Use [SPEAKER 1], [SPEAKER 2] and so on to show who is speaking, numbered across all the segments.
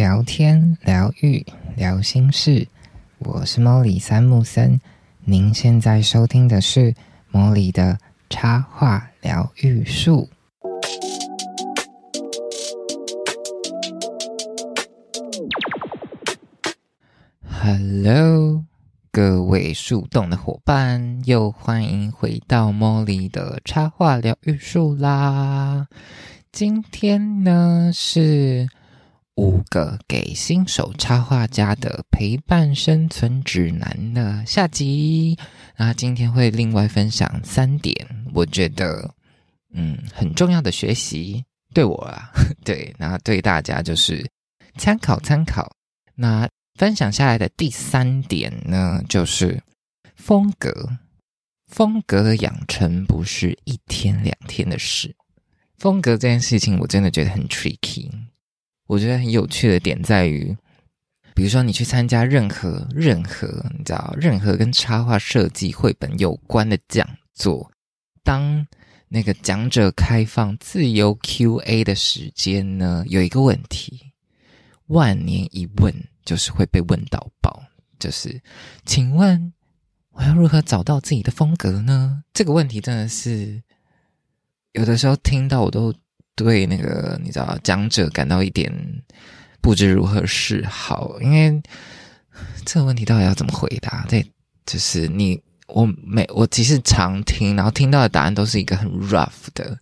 [SPEAKER 1] 聊天、疗愈、聊心事，我是莫里三木森。您现在收听的是莫里的插画疗愈术。Hello，各位树洞的伙伴，又欢迎回到莫里的插画疗愈术啦！今天呢是。五个给新手插画家的陪伴生存指南的下集，那今天会另外分享三点，我觉得嗯很重要的学习，对我啊，对，然后对大家就是参考参考。那分享下来的第三点呢，就是风格，风格的养成不是一天两天的事，风格这件事情我真的觉得很 tricky。我觉得很有趣的点在于，比如说你去参加任何任何你知道任何跟插画设计绘本有关的讲座，当那个讲者开放自由 Q&A 的时间呢，有一个问题，万年一问就是会被问到爆，就是请问我要如何找到自己的风格呢？这个问题真的是有的时候听到我都。对那个你知道讲者感到一点不知如何是好，因为这个问题到底要怎么回答？对，就是你我每我其实常听，然后听到的答案都是一个很 rough 的，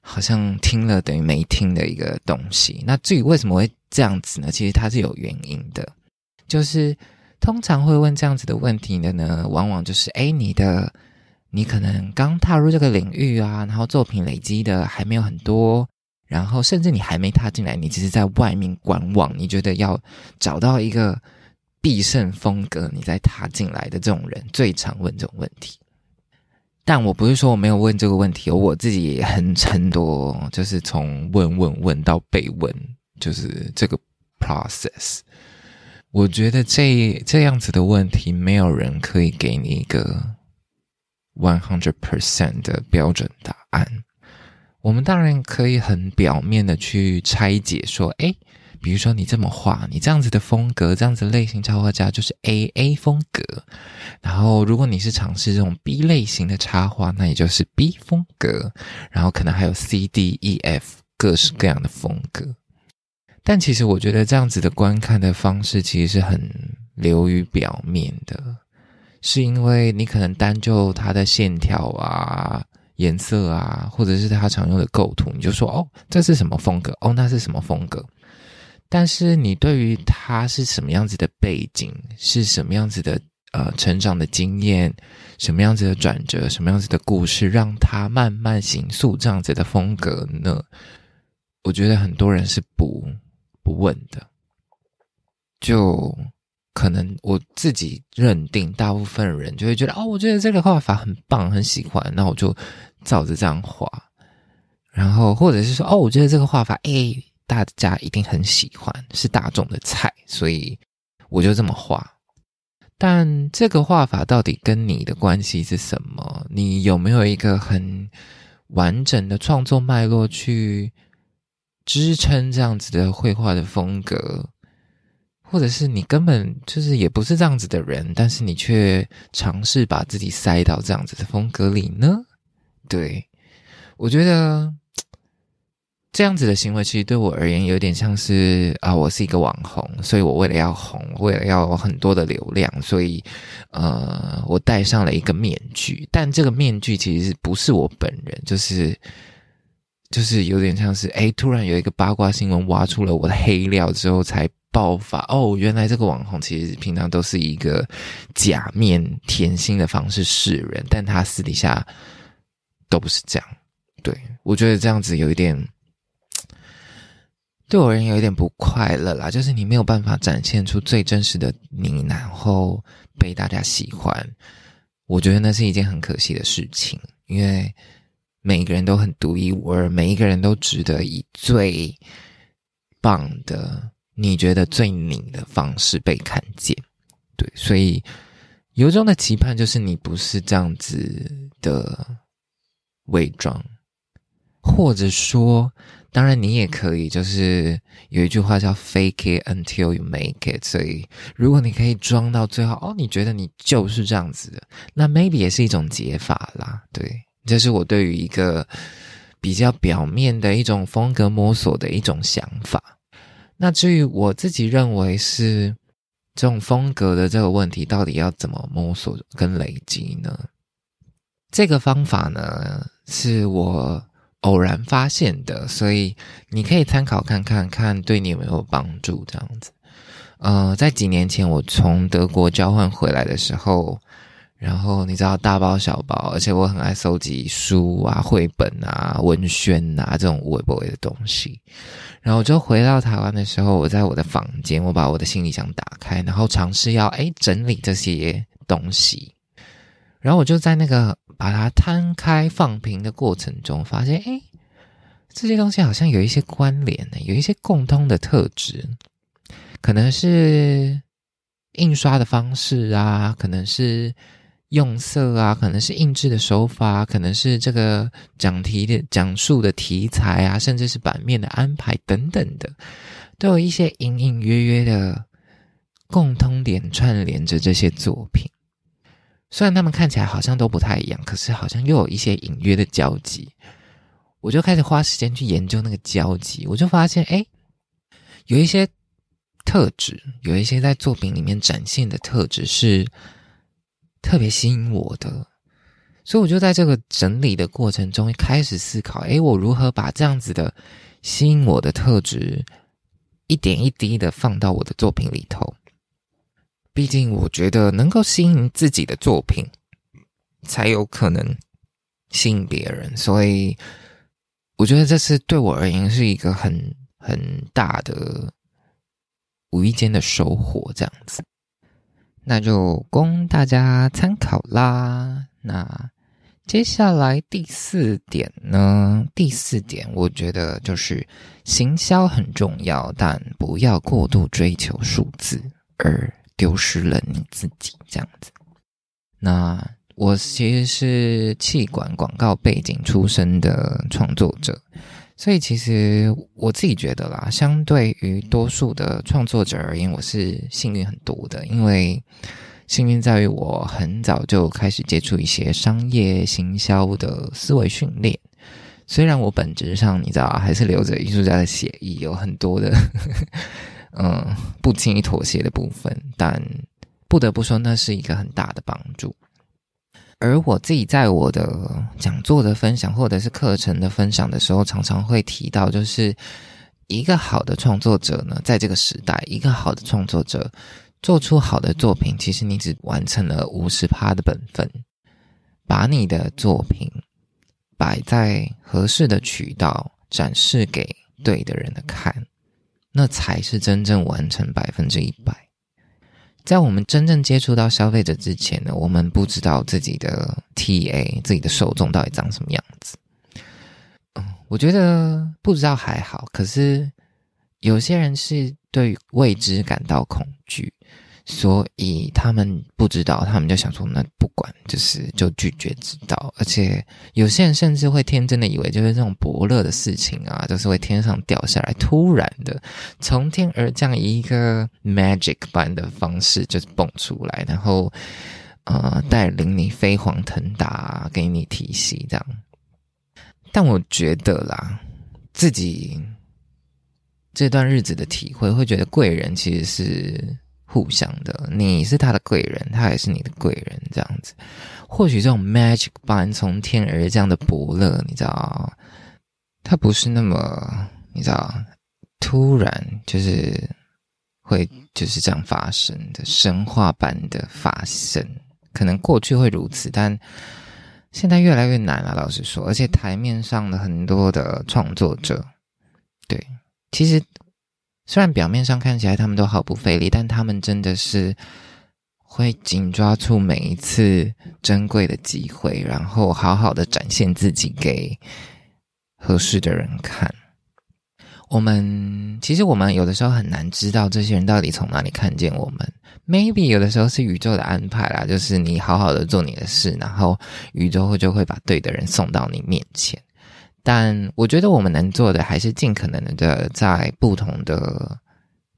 [SPEAKER 1] 好像听了等于没听的一个东西。那至于为什么会这样子呢？其实它是有原因的，就是通常会问这样子的问题的呢，往往就是哎你的。你可能刚踏入这个领域啊，然后作品累积的还没有很多，然后甚至你还没踏进来，你只是在外面观望。你觉得要找到一个必胜风格，你再踏进来的这种人，最常问这种问题。但我不是说我没有问这个问题，我自己也很很多，就是从问问问到被问，就是这个 process。我觉得这这样子的问题，没有人可以给你一个。One hundred percent 的标准答案，我们当然可以很表面的去拆解，说，诶，比如说你这么画，你这样子的风格，这样子类型插画家就是 A A 风格，然后如果你是尝试这种 B 类型的插画，那也就是 B 风格，然后可能还有 C D E F 各式各样的风格。但其实我觉得这样子的观看的方式，其实是很流于表面的。是因为你可能单就它的线条啊、颜色啊，或者是它常用的构图，你就说哦，这是什么风格？哦，那是什么风格？但是你对于它是什么样子的背景，是什么样子的呃成长的经验，什么样子的转折，什么样子的故事，让它慢慢形塑这样子的风格呢？我觉得很多人是不不问的，就。可能我自己认定，大部分人就会觉得哦，我觉得这个画法很棒，很喜欢，那我就照着这样画。然后或者是说，哦，我觉得这个画法，哎，大家一定很喜欢，是大众的菜，所以我就这么画。但这个画法到底跟你的关系是什么？你有没有一个很完整的创作脉络去支撑这样子的绘画的风格？或者是你根本就是也不是这样子的人，但是你却尝试把自己塞到这样子的风格里呢？对，我觉得这样子的行为其实对我而言有点像是啊，我是一个网红，所以我为了要红，为了要很多的流量，所以呃，我戴上了一个面具。但这个面具其实不是我本人，就是就是有点像是哎，突然有一个八卦新闻挖出了我的黑料之后才。爆发哦！原来这个网红其实平常都是一个假面甜心的方式示人，但他私底下都不是这样。对我觉得这样子有一点，对我人有一点不快乐啦。就是你没有办法展现出最真实的你，然后被大家喜欢。我觉得那是一件很可惜的事情，因为每一个人都很独一无二，每一个人都值得以最棒的。你觉得最你的方式被看见，对，所以由衷的期盼就是你不是这样子的伪装，或者说当然，你也可以，就是有一句话叫 “fake it until you make it”。所以，如果你可以装到最后，哦，你觉得你就是这样子的，那 maybe 也是一种解法啦。对，这是我对于一个比较表面的一种风格摸索的一种想法。那至于我自己认为是这种风格的这个问题，到底要怎么摸索跟累积呢？这个方法呢，是我偶然发现的，所以你可以参考看看，看对你有没有帮助。这样子，呃，在几年前我从德国交换回来的时候，然后你知道大包小包，而且我很爱收集书啊、绘本啊、文宣啊这种无微不微的东西。然后我就回到台湾的时候，我在我的房间，我把我的行李箱打开，然后尝试要哎整理这些东西。然后我就在那个把它摊开放平的过程中，发现哎，这些东西好像有一些关联的，有一些共通的特质，可能是印刷的方式啊，可能是用色啊，可能是印制的手法，可能是这个讲题的讲述的题材啊，甚至是版面的安排等等的，都有一些隐隐约约的共通点串联着这些作品。虽然他们看起来好像都不太一样，可是好像又有一些隐约的交集。我就开始花时间去研究那个交集，我就发现，哎，有一些特质，有一些在作品里面展现的特质是特别吸引我的。所以我就在这个整理的过程中开始思考，哎，我如何把这样子的吸引我的特质一点一滴的放到我的作品里头。毕竟，我觉得能够吸引自己的作品，才有可能吸引别人。所以，我觉得这是对我而言是一个很很大的无意间的收获。这样子，那就供大家参考啦。那接下来第四点呢？第四点，我觉得就是行销很重要，但不要过度追求数字。而丢失了你自己，这样子。那我其实是气管广告背景出身的创作者，所以其实我自己觉得啦，相对于多数的创作者而言，我是幸运很多的。因为幸运在于我很早就开始接触一些商业行销的思维训练。虽然我本质上你知道还是留着艺术家的血意，有很多的。嗯，不轻易妥协的部分，但不得不说，那是一个很大的帮助。而我自己在我的讲座的分享或者是课程的分享的时候，常常会提到，就是一个好的创作者呢，在这个时代，一个好的创作者做出好的作品，其实你只完成了五十趴的本分，把你的作品摆在合适的渠道展示给对的人的看。那才是真正完成百分之一百。在我们真正接触到消费者之前呢，我们不知道自己的 TA、自己的受众到底长什么样子。嗯，我觉得不知道还好，可是有些人是对未知感到恐惧。所以他们不知道，他们就想说，那不管，就是就拒绝知道。而且有些人甚至会天真的以为，就是这种伯乐的事情啊，就是会天上掉下来，突然的从天而降，一个 magic 般的方式就是蹦出来，然后呃带领你飞黄腾达，给你提息这样。但我觉得啦，自己这段日子的体会，会觉得贵人其实是。互相的，你是他的贵人，他也是你的贵人，这样子。或许这种 magic 般从天而降的伯乐，你知道，他不是那么，你知道，突然就是会就是这样发生的神话般的发生。可能过去会如此，但现在越来越难了。老实说，而且台面上的很多的创作者，对，其实。虽然表面上看起来他们都毫不费力，但他们真的是会紧抓住每一次珍贵的机会，然后好好的展现自己给合适的人看。我们其实我们有的时候很难知道这些人到底从哪里看见我们。Maybe 有的时候是宇宙的安排啦，就是你好好的做你的事，然后宇宙就会把对的人送到你面前。但我觉得我们能做的还是尽可能的在不同的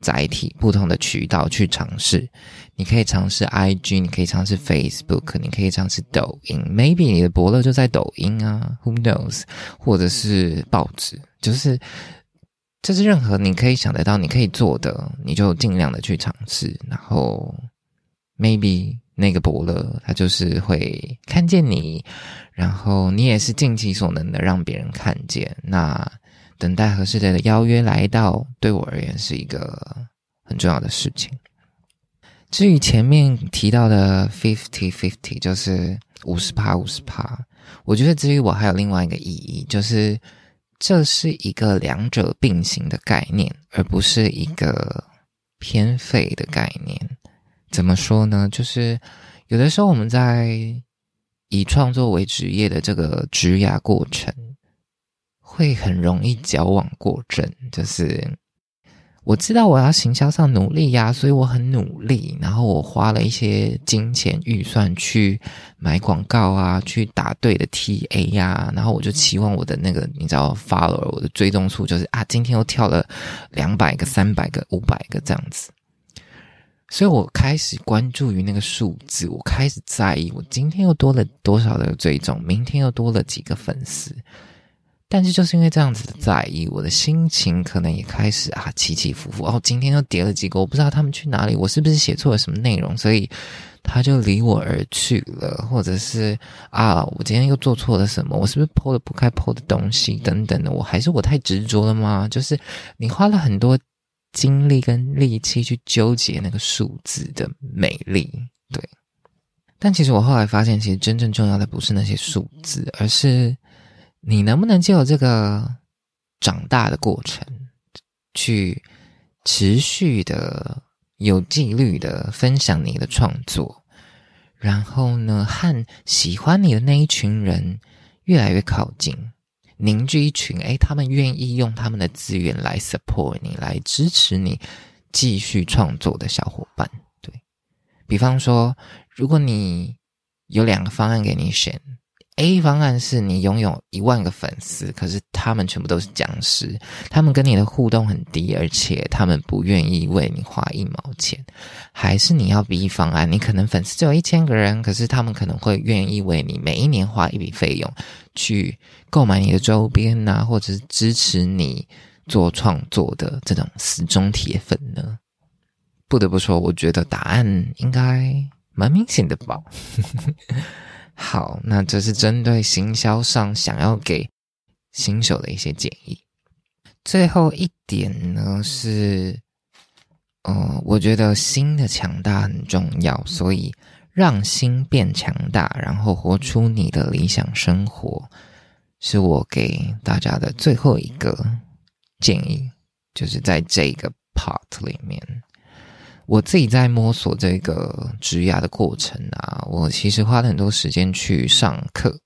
[SPEAKER 1] 载体、不同的渠道去尝试。你可以尝试 IG，你可以尝试 Facebook，你可以尝试抖音。Maybe 你的伯乐就在抖音啊，Who knows？或者是报纸，就是就是任何你可以想得到、你可以做的，你就尽量的去尝试。然后 Maybe 那个伯乐他就是会看见你。然后你也是尽其所能的让别人看见。那等待合适的邀约来到，对我而言是一个很重要的事情。至于前面提到的 fifty fifty，就是五十趴五十趴，我觉得至于我还有另外一个意义，就是这是一个两者并行的概念，而不是一个偏废的概念。怎么说呢？就是有的时候我们在。以创作为职业的这个职涯过程，会很容易矫枉过正。就是我知道我要行销上努力呀，所以我很努力，然后我花了一些金钱预算去买广告啊，去打对的 TA 呀，然后我就期望我的那个你知道 follower 我的追踪数就是啊，今天又跳了两百个、三百个、五百个这样子。所以我开始关注于那个数字，我开始在意我今天又多了多少的追踪，明天又多了几个粉丝。但是就是因为这样子的在意，我的心情可能也开始啊起起伏伏。哦，今天又叠了几个，我不知道他们去哪里，我是不是写错了什么内容，所以他就离我而去了，或者是啊，我今天又做错了什么，我是不是剖了不该剖的东西等等的，我还是我太执着了吗？就是你花了很多。精力跟力气去纠结那个数字的美丽，对。但其实我后来发现，其实真正重要的不是那些数字，而是你能不能就有这个长大的过程，去持续的有纪律的分享你的创作，然后呢，和喜欢你的那一群人越来越靠近。凝聚一群，诶，他们愿意用他们的资源来 support 你，来支持你继续创作的小伙伴。对比方说，如果你有两个方案给你选。A 方案是你拥有一万个粉丝，可是他们全部都是僵尸，他们跟你的互动很低，而且他们不愿意为你花一毛钱。还是你要 B 方案，你可能粉丝只有一千个人，可是他们可能会愿意为你每一年花一笔费用去购买你的周边呐，或者是支持你做创作的这种死忠铁粉呢？不得不说，我觉得答案应该蛮明显的吧。好，那这是针对行销上想要给新手的一些建议。最后一点呢是，呃，我觉得心的强大很重要，所以让心变强大，然后活出你的理想生活，是我给大家的最后一个建议，就是在这个 part 里面。我自己在摸索这个植牙的过程啊，我其实花了很多时间去上课。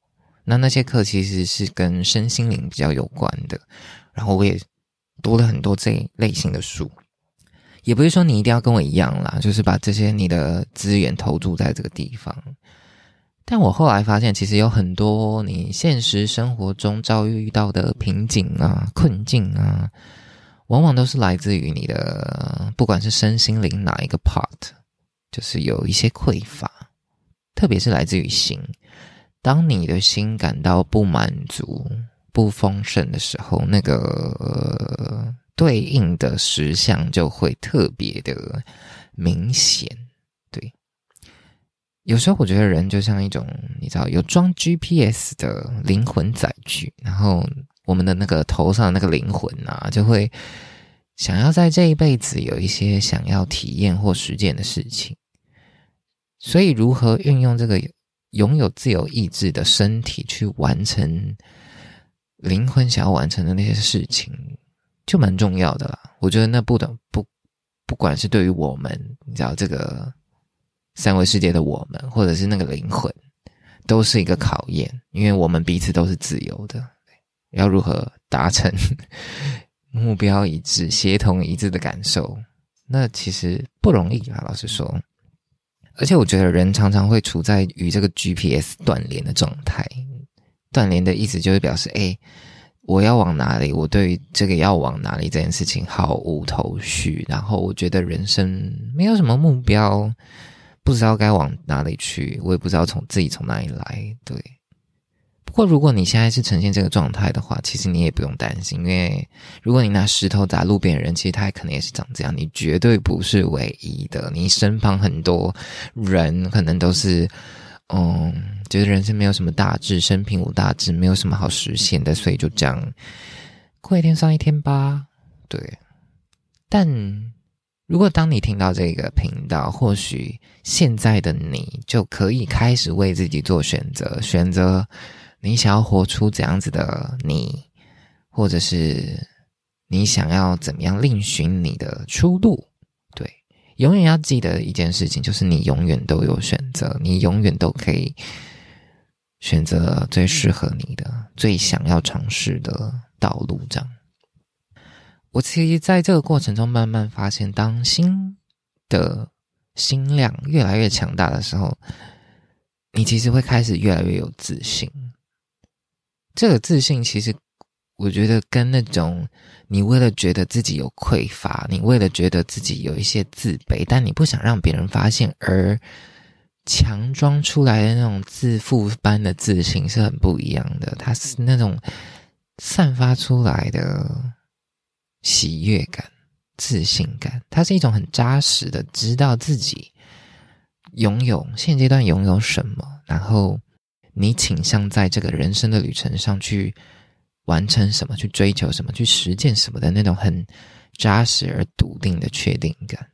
[SPEAKER 1] 那那些课其实是跟身心灵比较有关的，然后我也读了很多这类型的书。也不是说你一定要跟我一样啦，就是把这些你的资源投注在这个地方。但我后来发现，其实有很多你现实生活中遭遇到的瓶颈啊、困境啊。往往都是来自于你的，不管是身心灵哪一个 part，就是有一些匮乏，特别是来自于心。当你的心感到不满足、不丰盛的时候，那个对应的实相就会特别的明显。有时候我觉得人就像一种，你知道，有装 GPS 的灵魂载具，然后。我们的那个头上的那个灵魂啊，就会想要在这一辈子有一些想要体验或实践的事情。所以，如何运用这个拥有自由意志的身体去完成灵魂想要完成的那些事情，就蛮重要的啦。我觉得那不等不，不管是对于我们，你知道这个三维世界的我们，或者是那个灵魂，都是一个考验，因为我们彼此都是自由的。要如何达成 目标一致、协同一致的感受？那其实不容易啊，老实说。而且我觉得人常常会处在与这个 GPS 断联的状态。断联的意思就是表示，哎，我要往哪里？我对于这个要往哪里这件事情毫无头绪。然后我觉得人生没有什么目标，不知道该往哪里去，我也不知道从自己从哪里来。对。不过如果你现在是呈现这个状态的话，其实你也不用担心，因为如果你拿石头砸路边的人，其实他可能也是长这样。你绝对不是唯一的，你身旁很多人可能都是。嗯，觉得人生没有什么大志，生平无大志，没有什么好实现的，所以就这样过一天算一天吧。对，但如果当你听到这个频道，或许现在的你就可以开始为自己做选择，选择你想要活出怎样子的你，或者是你想要怎么样另寻你的出路。对永远要记得一件事情，就是你永远都有选择，你永远都可以选择最适合你的、最想要尝试的道路。这样，我其实在这个过程中慢慢发现，当心的心量越来越强大的时候，你其实会开始越来越有自信。这个自信其实。我觉得跟那种你为了觉得自己有匮乏，你为了觉得自己有一些自卑，但你不想让别人发现而强装出来的那种自负般的自信是很不一样的。它是那种散发出来的喜悦感、自信感，它是一种很扎实的，知道自己拥有现阶段拥有什么，然后你倾向在这个人生的旅程上去。完成什么，去追求什么，去实践什么的那种很扎实而笃定的确定感。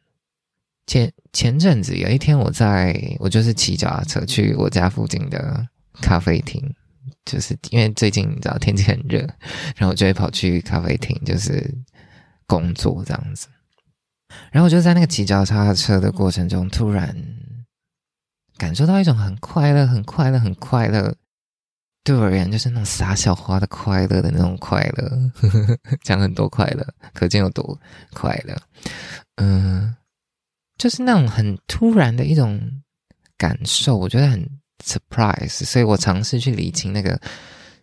[SPEAKER 1] 前前阵子有一天，我在我就是骑脚踏车去我家附近的咖啡厅，就是因为最近你知道天气很热，然后就会跑去咖啡厅，就是工作这样子。然后我就在那个骑脚踏车的过程中，突然感受到一种很快乐、很快乐、很快乐。对我而言，就是那种撒小花的快乐的那种快乐，讲很多快乐，可见有多快乐。嗯，就是那种很突然的一种感受，我觉得很 surprise，所以我尝试去理清那个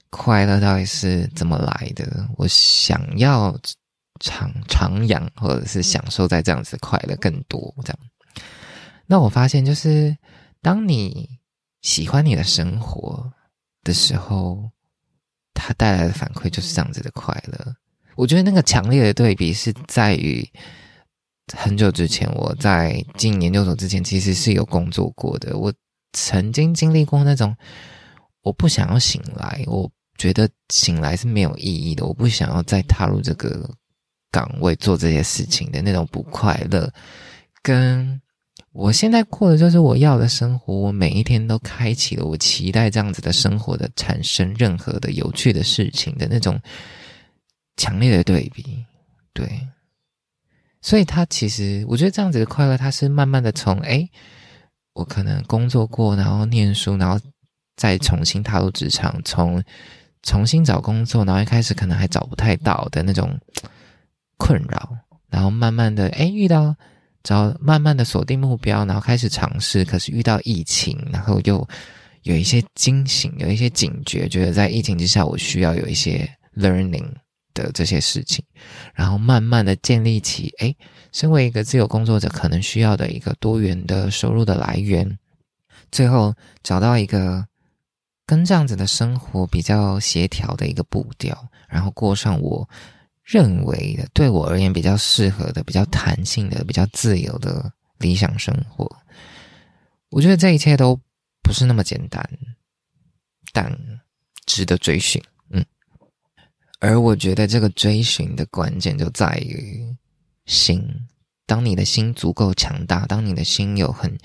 [SPEAKER 1] 快乐到底是怎么来的。我想要徜徜徉，或者是享受在这样子快乐更多，这样。那我发现，就是当你喜欢你的生活。的时候，它带来的反馈就是这样子的快乐。我觉得那个强烈的对比是在于很久之前，我在进研究所之前，其实是有工作过的。我曾经经历过那种我不想要醒来，我觉得醒来是没有意义的，我不想要再踏入这个岗位做这些事情的那种不快乐，跟。我现在过的就是我要的生活，我每一天都开启了我期待这样子的生活的产生任何的有趣的事情的那种强烈的对比，对，所以他其实我觉得这样子的快乐，他是慢慢的从哎，我可能工作过，然后念书，然后再重新踏入职场，从重新找工作，然后一开始可能还找不太到的那种困扰，然后慢慢的哎遇到。找慢慢的锁定目标，然后开始尝试。可是遇到疫情，然后又有一些惊醒，有一些警觉，觉得在疫情之下，我需要有一些 learning 的这些事情，然后慢慢的建立起，哎，身为一个自由工作者，可能需要的一个多元的收入的来源。最后找到一个跟这样子的生活比较协调的一个步调，然后过上我。认为的对我而言比较适合的、比较弹性的、比较自由的理想生活，我觉得这一切都不是那么简单，但值得追寻。嗯，而我觉得这个追寻的关键就在于心。当你的心足够强大，当你的心有很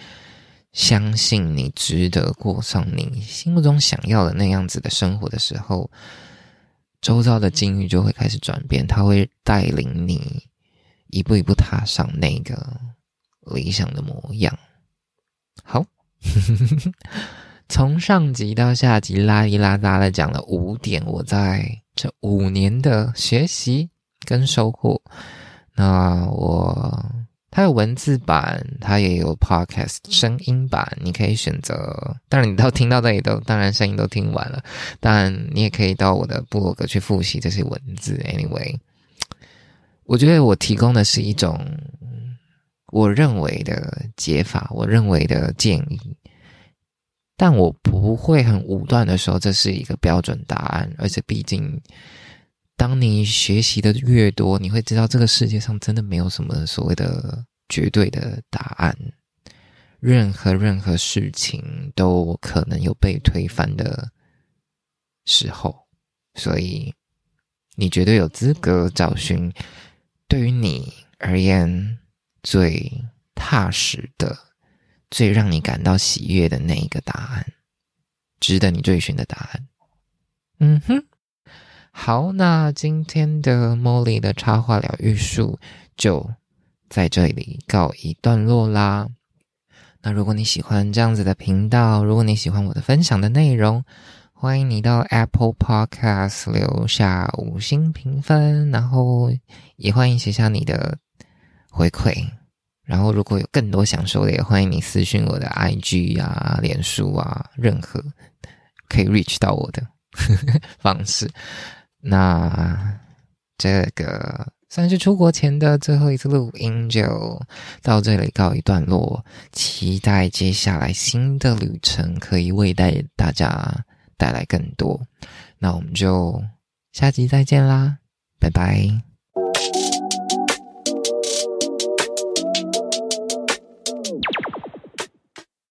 [SPEAKER 1] 相信你值得过上你心目中想要的那样子的生活的时候。周遭的境遇就会开始转变，他会带领你一步一步踏上那个理想的模样。好，从上集到下集，拉里拉杂的讲了五点，我在这五年的学习跟收获。那我。它有文字版，它也有 podcast 声音版，你可以选择。当然，你到听到这里都，当然声音都听完了，但你也可以到我的部落格去复习这些文字。Anyway，我觉得我提供的是一种我认为的解法，我认为的建议，但我不会很武断的说这是一个标准答案，而且毕竟。当你学习的越多，你会知道这个世界上真的没有什么所谓的绝对的答案。任何任何事情都可能有被推翻的时候，所以你绝对有资格找寻对于你而言最踏实的、最让你感到喜悦的那一个答案，值得你追寻的答案。嗯哼。好，那今天的 Molly 的插画疗愈术就在这里告一段落啦。那如果你喜欢这样子的频道，如果你喜欢我的分享的内容，欢迎你到 Apple Podcast 留下五星评分，然后也欢迎写下你的回馈。然后如果有更多想说的，也欢迎你私信我的 IG 啊、脸书啊，任何可以 reach 到我的 方式。那这个算是出国前的最后一次录音，就到这里告一段落。期待接下来新的旅程可以为带大家带来更多。那我们就下集再见啦，拜拜。